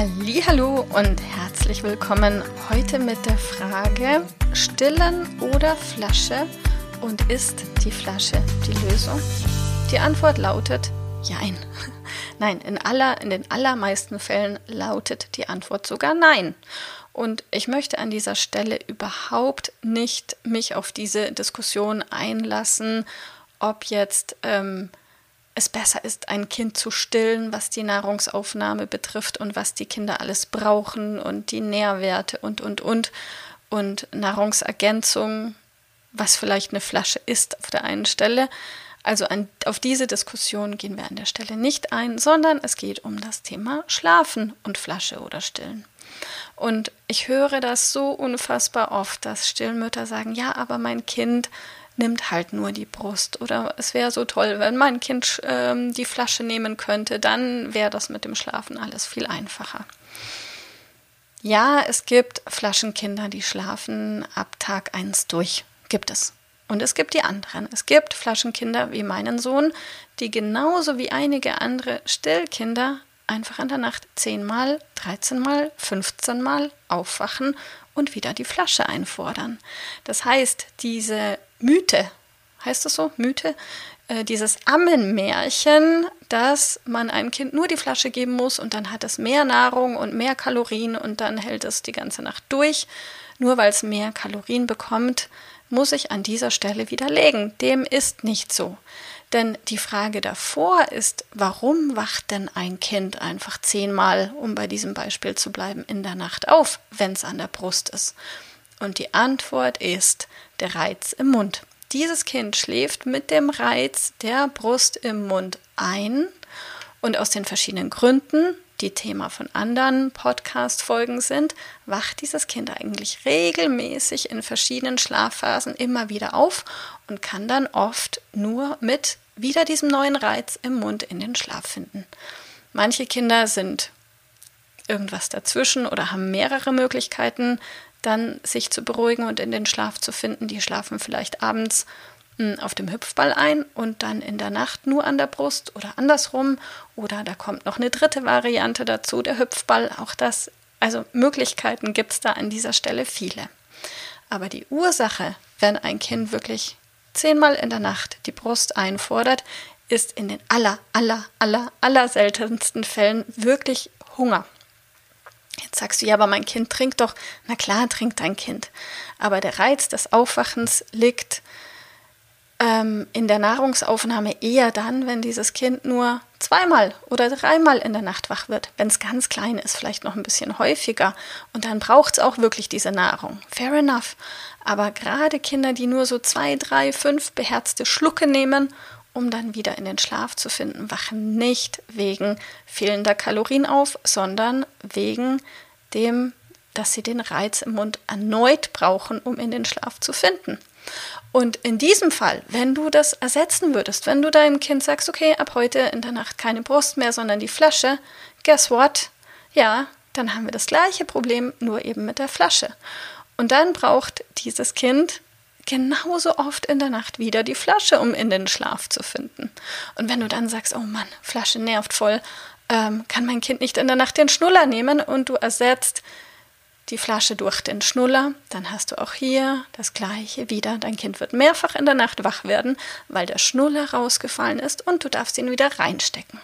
Hallo und herzlich willkommen heute mit der Frage Stillen oder Flasche und ist die Flasche die Lösung? Die Antwort lautet Jein. Nein, in, aller, in den allermeisten Fällen lautet die Antwort sogar Nein. Und ich möchte an dieser Stelle überhaupt nicht mich auf diese Diskussion einlassen, ob jetzt ähm, es besser ist, ein Kind zu stillen, was die Nahrungsaufnahme betrifft und was die Kinder alles brauchen und die Nährwerte und, und, und. Und Nahrungsergänzung, was vielleicht eine Flasche ist auf der einen Stelle. Also an, auf diese Diskussion gehen wir an der Stelle nicht ein, sondern es geht um das Thema Schlafen und Flasche oder Stillen. Und ich höre das so unfassbar oft, dass Stillmütter sagen, ja, aber mein Kind nimmt halt nur die Brust. Oder es wäre so toll, wenn mein Kind ähm, die Flasche nehmen könnte, dann wäre das mit dem Schlafen alles viel einfacher. Ja, es gibt Flaschenkinder, die schlafen ab Tag 1 durch. Gibt es. Und es gibt die anderen. Es gibt Flaschenkinder wie meinen Sohn, die genauso wie einige andere Stillkinder einfach in der Nacht zehnmal, 13 Mal, 15 Mal aufwachen und wieder die Flasche einfordern. Das heißt, diese Mythe, heißt das so, Mythe, äh, dieses Ammenmärchen, dass man einem Kind nur die Flasche geben muss und dann hat es mehr Nahrung und mehr Kalorien und dann hält es die ganze Nacht durch. Nur weil es mehr Kalorien bekommt, muss ich an dieser Stelle widerlegen. Dem ist nicht so. Denn die Frage davor ist, warum wacht denn ein Kind einfach zehnmal, um bei diesem Beispiel zu bleiben, in der Nacht auf, wenn es an der Brust ist? Und die Antwort ist der Reiz im Mund. Dieses Kind schläft mit dem Reiz der Brust im Mund ein und aus den verschiedenen Gründen, die Thema von anderen Podcast-Folgen sind, wacht dieses Kind eigentlich regelmäßig in verschiedenen Schlafphasen immer wieder auf und kann dann oft nur mit wieder diesem neuen Reiz im Mund in den Schlaf finden. Manche Kinder sind irgendwas dazwischen oder haben mehrere Möglichkeiten, dann sich zu beruhigen und in den Schlaf zu finden. Die schlafen vielleicht abends hm, auf dem Hüpfball ein und dann in der Nacht nur an der Brust oder andersrum. Oder da kommt noch eine dritte Variante dazu, der Hüpfball. Auch das, also Möglichkeiten gibt es da an dieser Stelle viele. Aber die Ursache, wenn ein Kind wirklich zehnmal in der Nacht die Brust einfordert, ist in den aller, aller, aller, aller seltensten Fällen wirklich Hunger. Jetzt sagst du, ja, aber mein Kind trinkt doch. Na klar, trinkt dein Kind. Aber der Reiz des Aufwachens liegt ähm, in der Nahrungsaufnahme eher dann, wenn dieses Kind nur zweimal oder dreimal in der Nacht wach wird. Wenn es ganz klein ist, vielleicht noch ein bisschen häufiger. Und dann braucht es auch wirklich diese Nahrung. Fair enough. Aber gerade Kinder, die nur so zwei, drei, fünf beherzte Schlucke nehmen um dann wieder in den Schlaf zu finden, wachen nicht wegen fehlender Kalorien auf, sondern wegen dem, dass sie den Reiz im Mund erneut brauchen, um in den Schlaf zu finden. Und in diesem Fall, wenn du das ersetzen würdest, wenn du deinem Kind sagst, okay, ab heute in der Nacht keine Brust mehr, sondern die Flasche, guess what? Ja, dann haben wir das gleiche Problem, nur eben mit der Flasche. Und dann braucht dieses Kind genauso oft in der Nacht wieder die Flasche, um in den Schlaf zu finden. Und wenn du dann sagst, oh Mann, Flasche nervt voll, ähm, kann mein Kind nicht in der Nacht den Schnuller nehmen und du ersetzt die Flasche durch den Schnuller, dann hast du auch hier das gleiche wieder. Dein Kind wird mehrfach in der Nacht wach werden, weil der Schnuller rausgefallen ist und du darfst ihn wieder reinstecken.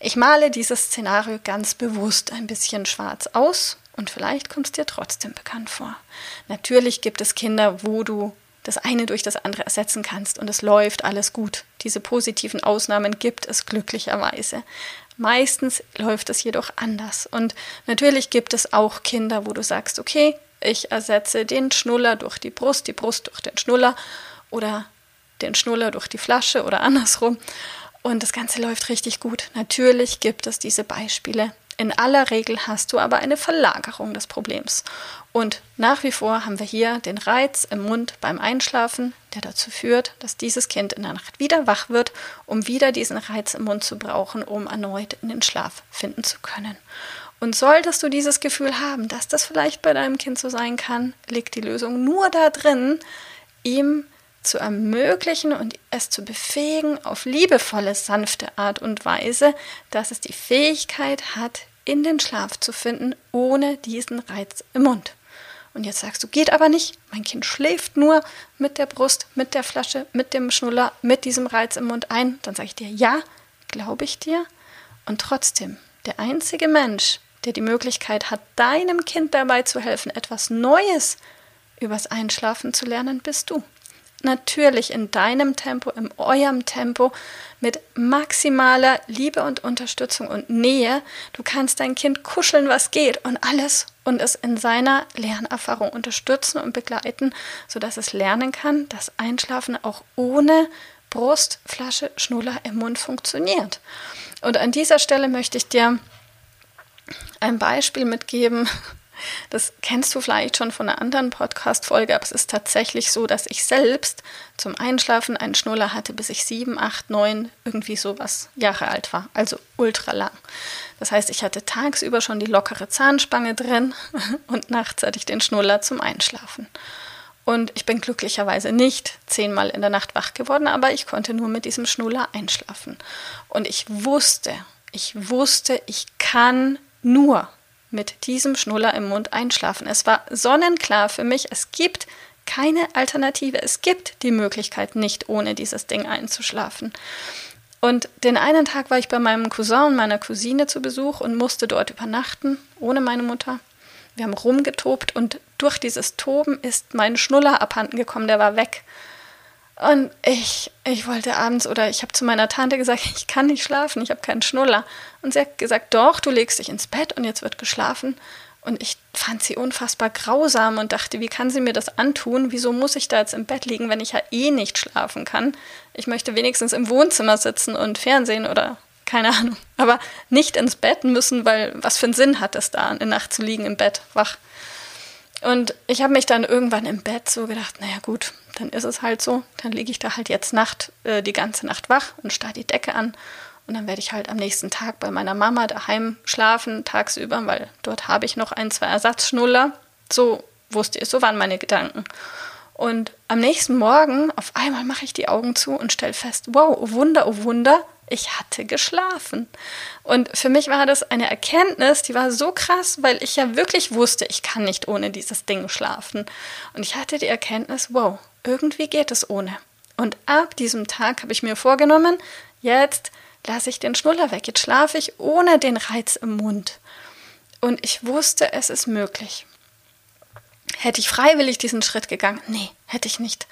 Ich male dieses Szenario ganz bewusst ein bisschen schwarz aus, und vielleicht kommt es dir trotzdem bekannt vor. Natürlich gibt es Kinder, wo du das eine durch das andere ersetzen kannst und es läuft alles gut. Diese positiven Ausnahmen gibt es glücklicherweise. Meistens läuft es jedoch anders. Und natürlich gibt es auch Kinder, wo du sagst, okay, ich ersetze den Schnuller durch die Brust, die Brust durch den Schnuller oder den Schnuller durch die Flasche oder andersrum. und das Ganze läuft richtig gut. Natürlich gibt es diese Beispiele. In aller Regel hast du aber eine Verlagerung des Problems. Und nach wie vor haben wir hier den Reiz im Mund beim Einschlafen, der dazu führt, dass dieses Kind in der Nacht wieder wach wird, um wieder diesen Reiz im Mund zu brauchen, um erneut in den Schlaf finden zu können. Und solltest du dieses Gefühl haben, dass das vielleicht bei deinem Kind so sein kann, liegt die Lösung nur da drin, ihm zu ermöglichen und es zu befähigen auf liebevolle, sanfte Art und Weise, dass es die Fähigkeit hat, in den Schlaf zu finden, ohne diesen Reiz im Mund. Und jetzt sagst du, geht aber nicht. Mein Kind schläft nur mit der Brust, mit der Flasche, mit dem Schnuller, mit diesem Reiz im Mund ein. Dann sage ich dir, ja, glaube ich dir. Und trotzdem, der einzige Mensch, der die Möglichkeit hat, deinem Kind dabei zu helfen, etwas Neues übers Einschlafen zu lernen, bist du natürlich in deinem Tempo, in eurem Tempo, mit maximaler Liebe und Unterstützung und Nähe. Du kannst dein Kind kuscheln, was geht und alles und es in seiner Lernerfahrung unterstützen und begleiten, sodass es lernen kann, dass Einschlafen auch ohne Brust, Flasche, Schnuller im Mund funktioniert. Und an dieser Stelle möchte ich dir ein Beispiel mitgeben, das kennst du vielleicht schon von einer anderen Podcast-Folge, aber es ist tatsächlich so, dass ich selbst zum Einschlafen einen Schnuller hatte, bis ich sieben, acht, neun, irgendwie sowas Jahre alt war. Also ultra lang. Das heißt, ich hatte tagsüber schon die lockere Zahnspange drin und nachts hatte ich den Schnuller zum Einschlafen. Und ich bin glücklicherweise nicht zehnmal in der Nacht wach geworden, aber ich konnte nur mit diesem Schnuller einschlafen. Und ich wusste, ich wusste, ich kann nur mit diesem Schnuller im Mund einschlafen. Es war sonnenklar für mich, es gibt keine Alternative. Es gibt die Möglichkeit, nicht ohne dieses Ding einzuschlafen. Und den einen Tag war ich bei meinem Cousin und meiner Cousine zu Besuch und musste dort übernachten, ohne meine Mutter. Wir haben rumgetobt und durch dieses Toben ist mein Schnuller abhanden gekommen, der war weg. Und ich, ich wollte abends oder ich habe zu meiner Tante gesagt, ich kann nicht schlafen, ich habe keinen Schnuller. Und sie hat gesagt, doch, du legst dich ins Bett und jetzt wird geschlafen. Und ich fand sie unfassbar grausam und dachte, wie kann sie mir das antun? Wieso muss ich da jetzt im Bett liegen, wenn ich ja eh nicht schlafen kann? Ich möchte wenigstens im Wohnzimmer sitzen und Fernsehen oder keine Ahnung. Aber nicht ins Bett müssen, weil was für einen Sinn hat es da, eine Nacht zu liegen im Bett, wach? Und ich habe mich dann irgendwann im Bett so gedacht, naja gut, dann ist es halt so. Dann liege ich da halt jetzt Nacht, äh, die ganze Nacht wach und starre die Decke an. Und dann werde ich halt am nächsten Tag bei meiner Mama daheim schlafen, tagsüber, weil dort habe ich noch ein, zwei Ersatzschnuller. So wusste ich, so waren meine Gedanken. Und am nächsten Morgen, auf einmal mache ich die Augen zu und stelle fest, wow, oh Wunder, oh Wunder, ich hatte geschlafen. Und für mich war das eine Erkenntnis, die war so krass, weil ich ja wirklich wusste, ich kann nicht ohne dieses Ding schlafen. Und ich hatte die Erkenntnis, wow, irgendwie geht es ohne. Und ab diesem Tag habe ich mir vorgenommen, jetzt lasse ich den Schnuller weg, jetzt schlafe ich ohne den Reiz im Mund. Und ich wusste, es ist möglich. Hätte ich freiwillig diesen Schritt gegangen? Nee, hätte ich nicht.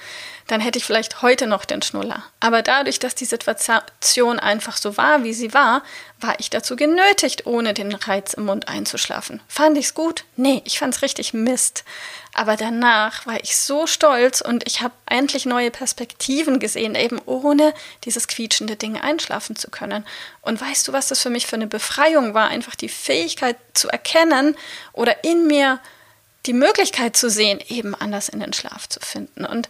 Dann hätte ich vielleicht heute noch den Schnuller. Aber dadurch, dass die Situation einfach so war, wie sie war, war ich dazu genötigt, ohne den Reiz im Mund einzuschlafen. Fand ich's gut? Nee, ich fand's richtig Mist. Aber danach war ich so stolz und ich habe endlich neue Perspektiven gesehen, eben ohne dieses quietschende Ding einschlafen zu können. Und weißt du, was das für mich für eine Befreiung war? Einfach die Fähigkeit zu erkennen oder in mir die Möglichkeit zu sehen, eben anders in den Schlaf zu finden. Und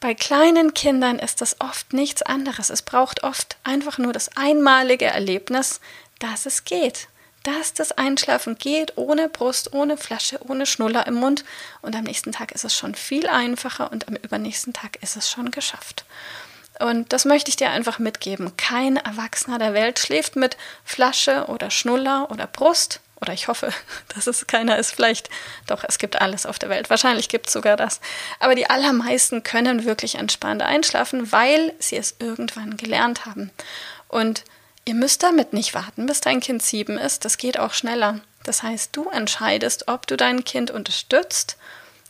bei kleinen Kindern ist das oft nichts anderes. Es braucht oft einfach nur das einmalige Erlebnis, dass es geht. Dass das Einschlafen geht, ohne Brust, ohne Flasche, ohne Schnuller im Mund. Und am nächsten Tag ist es schon viel einfacher und am übernächsten Tag ist es schon geschafft. Und das möchte ich dir einfach mitgeben. Kein Erwachsener der Welt schläft mit Flasche oder Schnuller oder Brust, oder ich hoffe, dass es keiner ist. Vielleicht, doch, es gibt alles auf der Welt. Wahrscheinlich gibt es sogar das. Aber die allermeisten können wirklich entspannt einschlafen, weil sie es irgendwann gelernt haben. Und ihr müsst damit nicht warten, bis dein Kind sieben ist. Das geht auch schneller. Das heißt, du entscheidest, ob du dein Kind unterstützt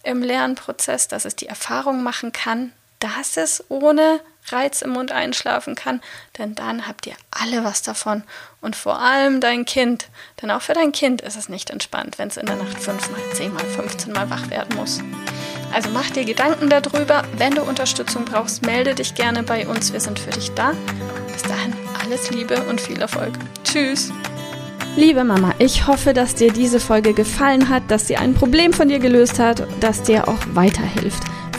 im Lernprozess, dass es die Erfahrung machen kann, dass es ohne Reiz im Mund einschlafen kann, denn dann habt ihr alle was davon und vor allem dein Kind, denn auch für dein Kind ist es nicht entspannt, wenn es in der Nacht fünfmal, zehnmal, 15 Mal wach werden muss. Also mach dir Gedanken darüber. Wenn du Unterstützung brauchst, melde dich gerne bei uns. Wir sind für dich da. Bis dahin, alles Liebe und viel Erfolg. Tschüss. Liebe Mama, ich hoffe, dass dir diese Folge gefallen hat, dass sie ein Problem von dir gelöst hat, dass dir auch weiterhilft.